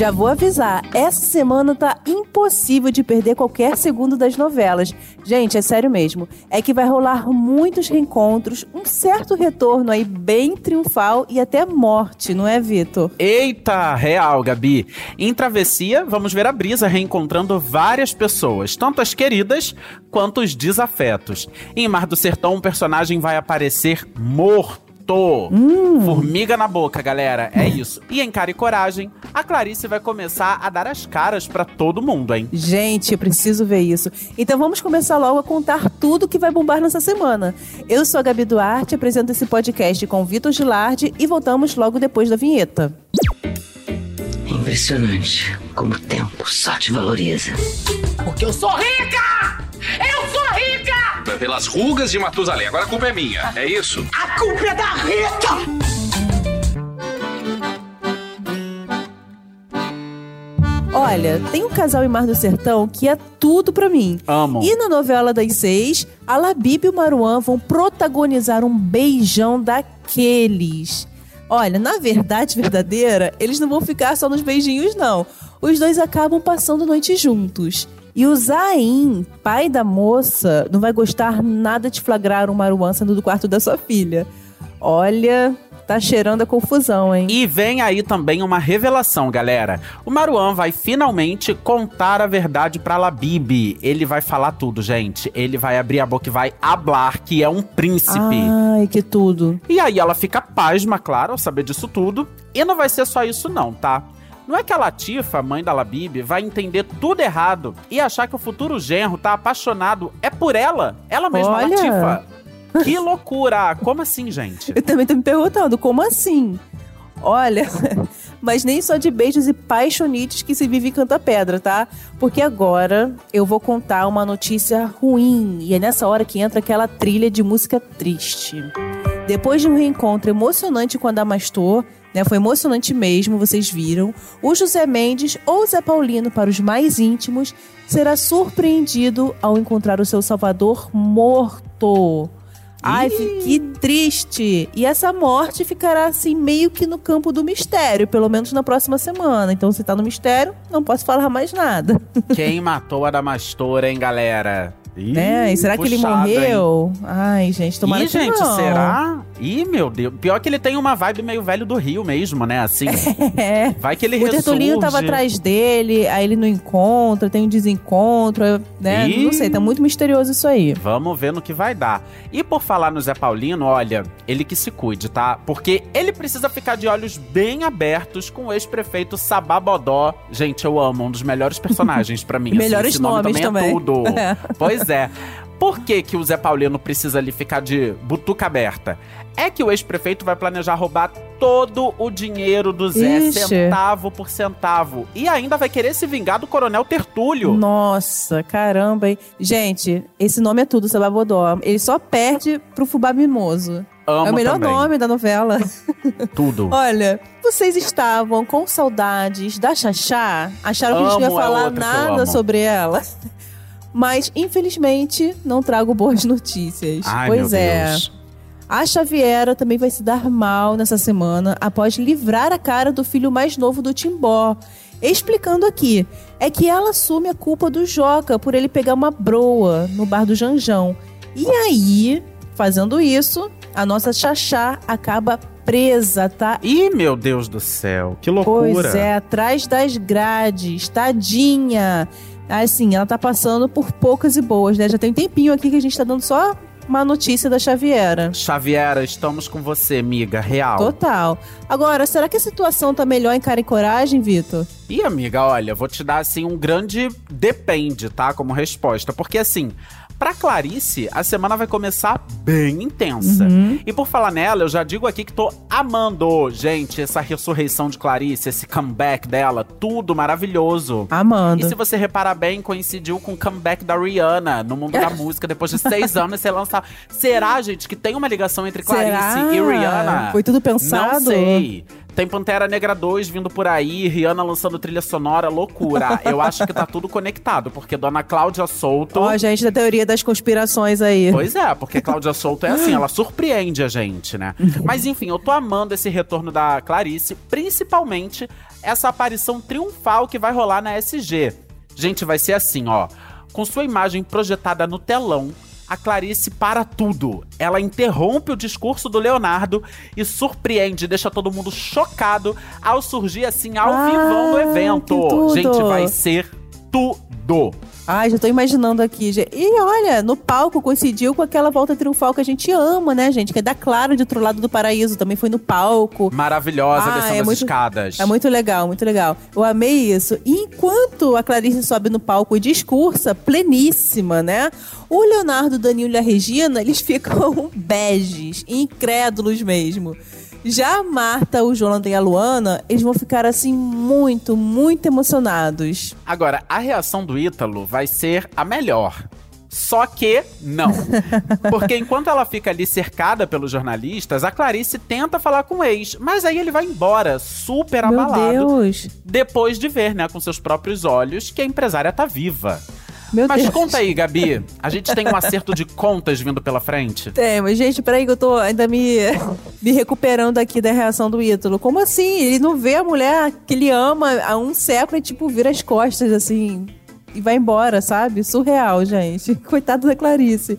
Já vou avisar, essa semana tá impossível de perder qualquer segundo das novelas. Gente, é sério mesmo. É que vai rolar muitos reencontros, um certo retorno aí bem triunfal e até morte, não é, Vitor? Eita, real, Gabi. Em Travessia, vamos ver a Brisa reencontrando várias pessoas, tanto as queridas quanto os desafetos. Em Mar do Sertão, um personagem vai aparecer morto Hum. Formiga na boca, galera. É isso. E em Cara e Coragem, a Clarice vai começar a dar as caras para todo mundo, hein? Gente, eu preciso ver isso. Então vamos começar logo a contar tudo que vai bombar nessa semana. Eu sou a Gabi Duarte, apresento esse podcast com Vitor Gilardi e voltamos logo depois da vinheta. É impressionante como o tempo só te valoriza. Porque eu sou rica! Eu sou rica! Pelas rugas de Matusalém. Agora a culpa é minha, é isso? A culpa é da Rita! Olha, tem um casal em Mar do Sertão que é tudo pra mim. Amo. E na novela das seis, a Labib e o Maruan vão protagonizar um beijão daqueles. Olha, na verdade verdadeira, eles não vão ficar só nos beijinhos, não. Os dois acabam passando noite juntos. E o Zain, pai da moça, não vai gostar nada de flagrar um Maruan saindo do quarto da sua filha. Olha, tá cheirando a confusão, hein? E vem aí também uma revelação, galera. O Maruan vai finalmente contar a verdade pra Labib. Ele vai falar tudo, gente. Ele vai abrir a boca e vai hablar que é um príncipe. Ai, que tudo. E aí ela fica pasma, claro, ao saber disso tudo. E não vai ser só isso não, tá? Não é que a Latifa, mãe da Labib, vai entender tudo errado e achar que o futuro genro tá apaixonado é por ela? Ela mesma, Olha. Latifa. Que loucura! Como assim, gente? Eu também tô me perguntando, como assim? Olha, mas nem só de beijos e paixonites que se vive em Canta Pedra, tá? Porque agora eu vou contar uma notícia ruim. E é nessa hora que entra aquela trilha de música triste. Depois de um reencontro emocionante com a Damastor, né, foi emocionante mesmo, vocês viram. O José Mendes, ou Zé Paulino para os mais íntimos, será surpreendido ao encontrar o seu salvador morto. Ai, que triste! E essa morte ficará assim meio que no campo do mistério, pelo menos na próxima semana. Então, se tá no mistério, não posso falar mais nada. Quem matou a Damastora, hein, galera? Ih, É, e será que ele puxado, hein? morreu? Ai, gente, tomara Ih, que gente, não. será? Ih, meu Deus. Pior que ele tem uma vibe meio velho do Rio mesmo, né? Assim. É. Vai que ele O Tertulinho ressurge. tava atrás dele, aí ele não encontra, tem um desencontro, né? Ih. Não sei, tá muito misterioso isso aí. Vamos ver no que vai dar. E por falar no Zé Paulino, olha, ele que se cuide, tá? Porque ele precisa ficar de olhos bem abertos com o ex-prefeito Sababodó. Gente, eu amo, um dos melhores personagens pra mim. assim, Melhores nome nomes também. também. É tudo. É. Pois é. Por que, que o Zé Paulino precisa ali ficar de butuca aberta? É que o ex-prefeito vai planejar roubar todo o dinheiro do Zé, Ixi. centavo por centavo. E ainda vai querer se vingar do Coronel Tertúlio. Nossa, caramba, hein? Gente, esse nome é tudo, Sababodó. Ele só perde pro Fubá Mimoso. Amo é o melhor também. nome da novela. Tudo. Olha, vocês estavam com saudades da Xaxá? Acharam que a gente não ia é falar outra nada sobre ela? Mas, infelizmente, não trago boas notícias. Ai, pois é. Deus. A Xaviera também vai se dar mal nessa semana após livrar a cara do filho mais novo do Timbó. Explicando aqui, é que ela assume a culpa do Joca por ele pegar uma broa no bar do Janjão. E aí, fazendo isso, a nossa Xaxá acaba presa, tá? Ih, meu Deus do céu, que loucura. Pois é, atrás das grades, tadinha. Assim, ela tá passando por poucas e boas, né? Já tem um tempinho aqui que a gente tá dando só uma notícia da Xaviera. Xaviera, estamos com você, amiga, real. Total. Agora, será que a situação tá melhor em cara e coragem, Vitor? E amiga, olha, vou te dar assim um grande depende, tá? Como resposta. Porque assim, pra Clarice, a semana vai começar bem intensa. Uhum. E por falar nela, eu já digo aqui que tô amando, gente, essa ressurreição de Clarice, esse comeback dela, tudo maravilhoso. Amando. E se você reparar bem, coincidiu com o comeback da Rihanna no mundo da música. Depois de seis anos, você lança. Será, gente, que tem uma ligação entre Clarice Será? e Rihanna? Foi tudo pensado? Não sei. Tem Pantera Negra 2 vindo por aí, Rihanna lançando trilha sonora, loucura. Eu acho que tá tudo conectado, porque Dona Cláudia Souto. Ó, gente, da teoria das conspirações aí. Pois é, porque Cláudia Souto é assim, ela surpreende a gente, né? Mas enfim, eu tô amando esse retorno da Clarice, principalmente essa aparição triunfal que vai rolar na SG. Gente, vai ser assim, ó. Com sua imagem projetada no telão, a Clarice para tudo. Ela interrompe o discurso do Leonardo e surpreende, deixa todo mundo chocado ao surgir assim ao Ah, vivão no evento. Gente, vai ser tudo. Ai, já tô imaginando aqui. gente. E olha, no palco coincidiu com aquela volta triunfal que a gente ama, né, gente? Que é da Clara de Outro Lado do Paraíso. Também foi no palco. Maravilhosa, Ah, descendo é as muito- escadas. É muito legal, muito legal. Eu amei isso. E enquanto a Clarice sobe no palco e discursa, pleníssima, né? O Leonardo, o Danilo e a Regina, eles ficam beges, incrédulos mesmo. Já a Marta, o Jonathan e a Luana, eles vão ficar assim muito, muito emocionados. Agora, a reação do Ítalo vai ser a melhor. Só que não. Porque enquanto ela fica ali cercada pelos jornalistas, a Clarice tenta falar com o ex, mas aí ele vai embora, super Meu abalado, Deus. depois de ver, né, com seus próprios olhos, que a empresária tá viva. Meu mas Deus. conta aí, Gabi, a gente tem um acerto de contas vindo pela frente? Tem, mas gente, peraí que eu tô ainda me, me recuperando aqui da reação do Ítalo. Como assim? Ele não vê a mulher que ele ama há um século e, tipo, vira as costas, assim, e vai embora, sabe? Surreal, gente. Coitado da Clarice.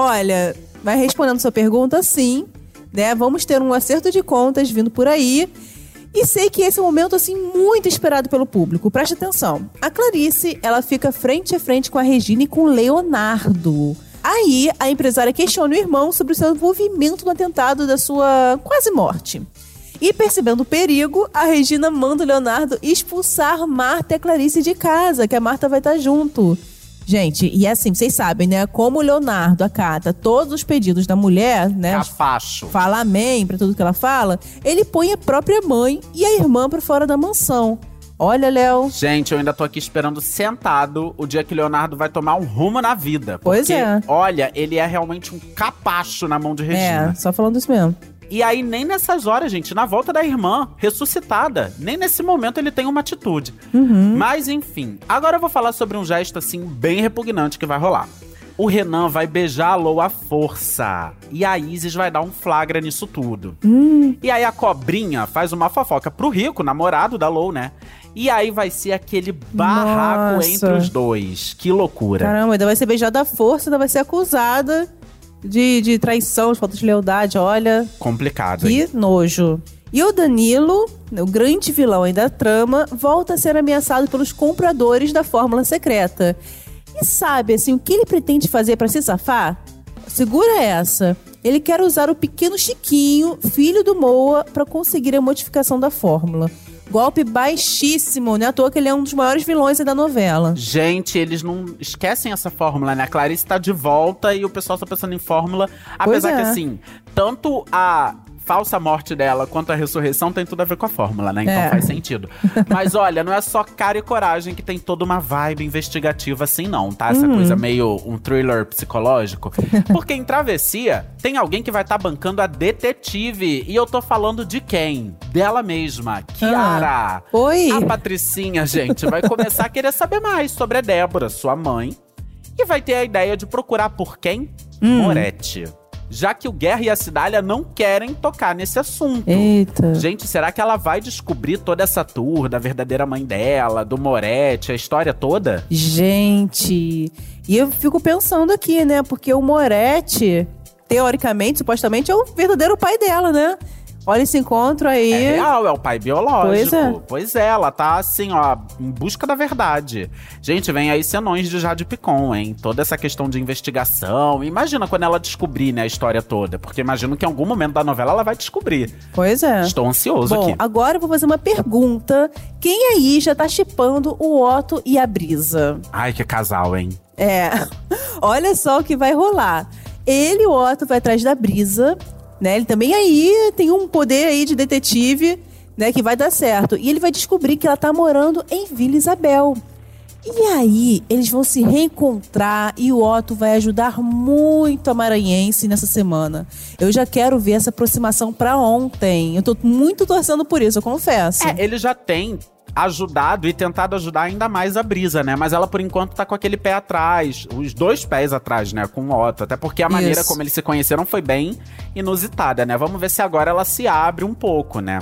Olha, vai respondendo sua pergunta, sim. Né? Vamos ter um acerto de contas vindo por aí. E sei que esse é um momento, assim, muito esperado pelo público. Preste atenção. A Clarice, ela fica frente a frente com a Regina e com o Leonardo. Aí, a empresária questiona o irmão sobre o seu envolvimento no atentado da sua quase morte. E percebendo o perigo, a Regina manda o Leonardo expulsar Marta e a Clarice de casa, que a Marta vai estar junto. Gente, e é assim, vocês sabem, né? Como o Leonardo acata todos os pedidos da mulher, né? Cafacho. Fala amém pra tudo que ela fala, ele põe a própria mãe e a irmã pra fora da mansão. Olha, Léo. Gente, eu ainda tô aqui esperando sentado o dia que o Leonardo vai tomar um rumo na vida. Pois porque, é. Olha, ele é realmente um capacho na mão de Regina. É, só falando isso mesmo. E aí, nem nessas horas, gente, na volta da irmã, ressuscitada, nem nesse momento ele tem uma atitude. Uhum. Mas, enfim, agora eu vou falar sobre um gesto, assim, bem repugnante que vai rolar. O Renan vai beijar a Lou à força. E a Isis vai dar um flagra nisso tudo. Hum. E aí a cobrinha faz uma fofoca pro Rico, namorado da Lou, né? E aí vai ser aquele barraco Nossa. entre os dois. Que loucura. Caramba, ainda vai ser beijada à força, ainda vai ser acusada de, de traição, de falta de lealdade. Olha, Complicado, hein? que nojo. E o Danilo, o grande vilão aí da trama, volta a ser ameaçado pelos compradores da fórmula secreta. E sabe, assim, o que ele pretende fazer pra se safar? Segura essa. Ele quer usar o pequeno Chiquinho, filho do Moa, pra conseguir a modificação da fórmula. Golpe baixíssimo, né? À toa que ele é um dos maiores vilões aí da novela. Gente, eles não esquecem essa fórmula, né? A Clarice tá de volta e o pessoal tá pensando em fórmula. Apesar que, é. assim, tanto a falsa morte dela quanto a ressurreição tem tudo a ver com a fórmula, né? Então É. faz sentido. Mas olha, não é só cara e coragem que tem toda uma vibe investigativa assim, não, tá? Essa coisa meio um thriller psicológico. Porque em Travessia tem alguém que vai estar bancando a detetive. E eu tô falando de quem? Dela mesma, Kiara. Oi? A Patricinha, gente, vai começar a querer saber mais sobre a Débora, sua mãe, e vai ter a ideia de procurar por quem? Moretti. Já que o Guerra e a Cidália não querem tocar nesse assunto. Eita. Gente, será que ela vai descobrir toda essa tour da verdadeira mãe dela, do Moretti, a história toda? Gente, e eu fico pensando aqui, né? Porque o Moretti, teoricamente, supostamente, é o verdadeiro pai dela, né? Olha esse encontro aí. É real, é o pai biológico. Pois é. Pois é, ela tá assim, ó, em busca da verdade. Gente, vem aí cenões de Jade Picon, hein? Toda essa questão de investigação. Imagina quando ela descobrir, né, a história toda. Porque imagino que em algum momento da novela ela vai descobrir. Pois é. Estou ansioso Bom, aqui. agora eu vou fazer uma pergunta. Quem aí já tá chipando o Otto e a Brisa? Ai, que casal, hein? É. Olha só o que vai rolar. Ele, o Otto, vai atrás da Brisa, né? Ele também aí tem um poder aí de detetive, né? Que vai dar certo. E ele vai descobrir que ela tá morando em Vila Isabel. E aí, eles vão se reencontrar e o Otto vai ajudar muito a Maranhense nessa semana. Eu já quero ver essa aproximação pra ontem. Eu tô muito torcendo por isso, eu confesso. É, ele já tem ajudado e tentado ajudar ainda mais a Brisa, né? Mas ela, por enquanto, tá com aquele pé atrás, os dois pés atrás, né? Com o Otto. Até porque a maneira Isso. como eles se conheceram foi bem inusitada, né? Vamos ver se agora ela se abre um pouco, né?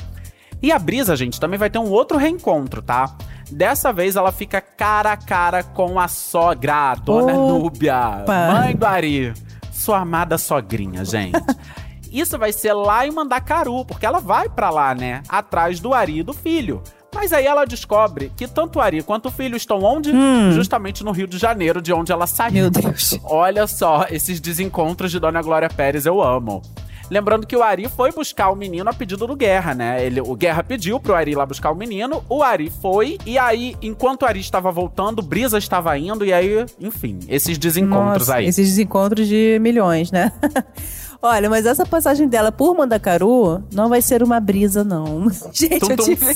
E a Brisa, gente, também vai ter um outro reencontro, tá? Dessa vez ela fica cara a cara com a sogra, a Dona Opa! Núbia, mãe do Ari. Sua amada sogrinha, gente. Isso vai ser lá em Mandacaru, porque ela vai pra lá, né? Atrás do Ari e do filho. Mas aí ela descobre que tanto o Ari quanto o filho estão onde? Justamente no Rio de Janeiro, de onde ela saiu. Meu Deus. Olha só, esses desencontros de Dona Glória Pérez eu amo. Lembrando que o Ari foi buscar o menino a pedido do Guerra, né? Ele, o Guerra pediu pro Ari ir lá buscar o menino, o Ari foi, e aí, enquanto o Ari estava voltando, Brisa estava indo, e aí, enfim, esses desencontros Nossa, aí. Esses desencontros de milhões, né? Olha, mas essa passagem dela por Mandacaru não vai ser uma brisa, não. Gente, Tum, eu tive,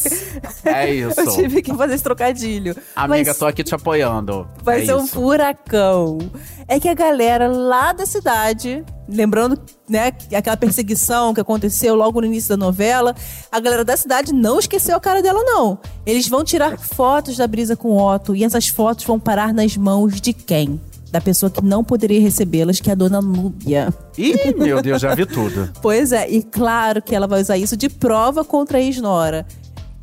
É isso. eu tive que fazer esse trocadilho. Amiga, Mas tô aqui te apoiando. vai É ser um isso. furacão. É que a galera lá da cidade, lembrando, né, que aquela perseguição que aconteceu logo no início da novela, a galera da cidade não esqueceu a cara dela, não. Eles vão tirar fotos da brisa com o Otto e essas fotos vão parar nas mãos de quem? Da pessoa que não poderia recebê-las, que é a dona Núbia. Ih, meu Deus, já vi tudo. Pois é, e claro que ela vai usar isso de prova contra a ex-nora.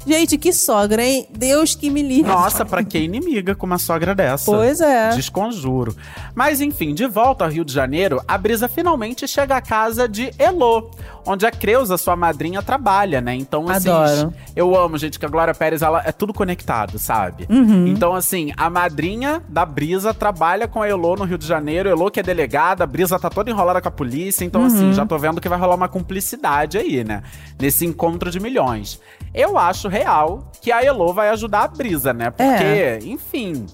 Gente, que sogra, hein? Deus que me livre. Nossa, pra que inimiga com uma sogra dessa? Pois é. Desconjuro. Mas enfim, de volta ao Rio de Janeiro, a Brisa finalmente chega à casa de Elô, onde a Creuza, sua madrinha, trabalha, né? Então, assim, Adoro. eu amo, gente, que a Glória Pérez, ela é tudo conectado, sabe? Uhum. Então, assim, a madrinha da Brisa trabalha com a Elô no Rio de Janeiro, Elô que é delegada, a Brisa tá toda enrolada com a polícia, então, Uhum. assim, já tô vendo que vai rolar uma cumplicidade aí, né? Nesse encontro de milhões. Eu acho real que a Elô vai ajudar a Brisa, né? Porque, É. enfim.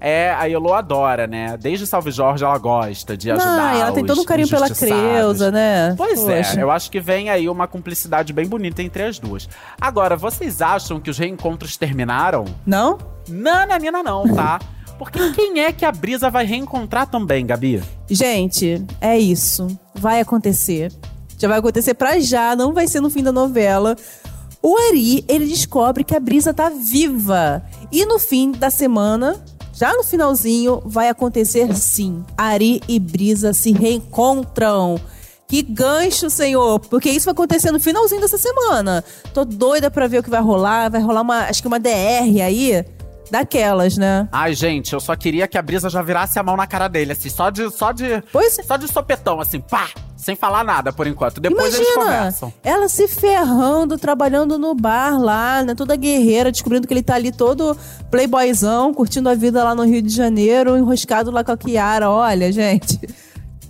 É, a Elô adora, né? Desde Salve Jorge ela gosta de ajudar. E ela tem todo um carinho pela. Creuza, né? Pois Poxa. é, eu acho que vem aí uma cumplicidade bem bonita entre as duas. Agora, vocês acham que os reencontros terminaram? Não? Nananina não, tá? Porque quem é que a Brisa vai reencontrar também, Gabi? Gente, é isso. Vai acontecer. Já vai acontecer pra já, não vai ser no fim da novela. O Ari, ele descobre que a Brisa tá viva. E no fim da semana, já no finalzinho, vai acontecer sim. Ari e Brisa se reencontram. Que gancho, senhor! Porque isso vai acontecer no finalzinho dessa semana. Tô doida pra ver o que vai rolar. Vai rolar uma, acho que uma DR aí, daquelas, né? Ai, gente, eu só queria que a Brisa já virasse a mão na cara dele, assim, só de. Só de. Pois é. Só de sopetão, assim, pá! Sem falar nada por enquanto. Depois eles Imagina, conversam. ela se ferrando, trabalhando no bar lá, né? Toda guerreira, descobrindo que ele tá ali todo playboyzão, curtindo a vida lá no Rio de Janeiro, enroscado lá com a Kiara. Olha, gente,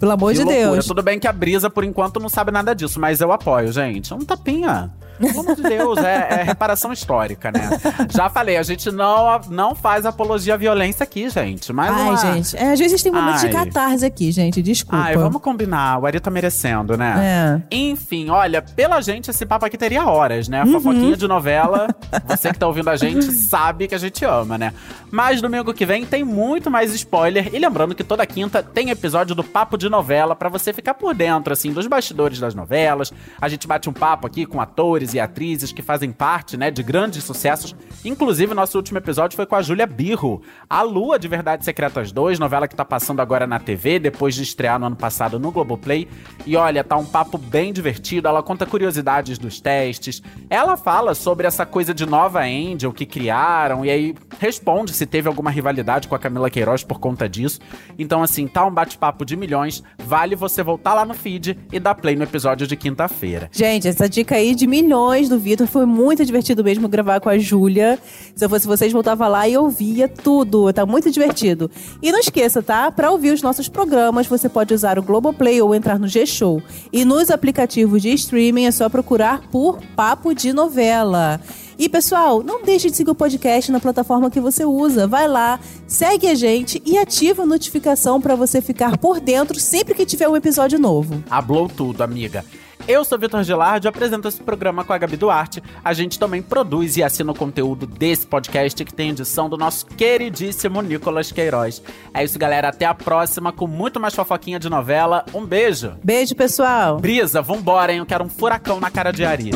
pelo amor Que de loucura. Deus. Tudo bem que a Brisa, por enquanto, não sabe nada disso, mas eu apoio, gente. É um tapinha. Pelo amor de Deus, é, é reparação histórica, né? Já falei, a gente não, não faz apologia à violência aqui, gente. Mas Ai, uma... gente, é, às vezes tem momentos de Ai. catarse aqui, gente, desculpa. Ai, vamos combinar. O Ari tá merecendo, né? É. Enfim, olha, pela gente, esse papo aqui teria horas, né? Uhum. Fofoquinha de novela. Você que tá ouvindo a gente sabe que a gente ama, né? Mas domingo que vem tem muito mais spoiler. E lembrando que toda quinta tem episódio do Papo de Novela pra você ficar por dentro, assim, dos bastidores das novelas. A gente bate um papo aqui com atores atores e atrizes que fazem parte, né, de grandes sucessos. Inclusive, nosso último episódio foi com a Júlia Birro, a Lua de Verdades Secretas 2, novela que tá passando agora na TV, depois de estrear no ano passado no Globoplay. E olha, tá um papo bem divertido, ela conta curiosidades dos testes, ela fala sobre essa coisa de nova Angel que criaram, e aí responde se teve alguma rivalidade com a Camila Queiroz por conta disso. Então, assim, tá um bate-papo de milhões, vale você voltar lá no feed e dar play no episódio de quinta-feira. Gente, essa dica aí de milhões do Vitor foi muito divertido mesmo gravar com a Júlia. Se eu fosse vocês, voltava lá e ouvia tudo. Tá muito divertido. E não esqueça, tá? Para ouvir os nossos programas, você pode usar o Globoplay ou entrar no G-Show. E nos aplicativos de streaming é só procurar por Papo de Novela. E pessoal, não deixe de seguir o podcast na plataforma que você usa. Vai lá, segue a gente e ativa a notificação para você ficar por dentro sempre que tiver um episódio novo. Hablou tudo, amiga. Eu sou Vitor Gilardi, apresento esse programa com a Gabi Duarte. A gente também produz e assina o conteúdo desse podcast que tem edição do nosso queridíssimo Nicolas Queiroz. É isso, galera. Até a próxima com muito mais fofoquinha de novela. Um beijo. Beijo, pessoal. Brisa, vambora, hein? Eu quero um furacão na cara de Ari.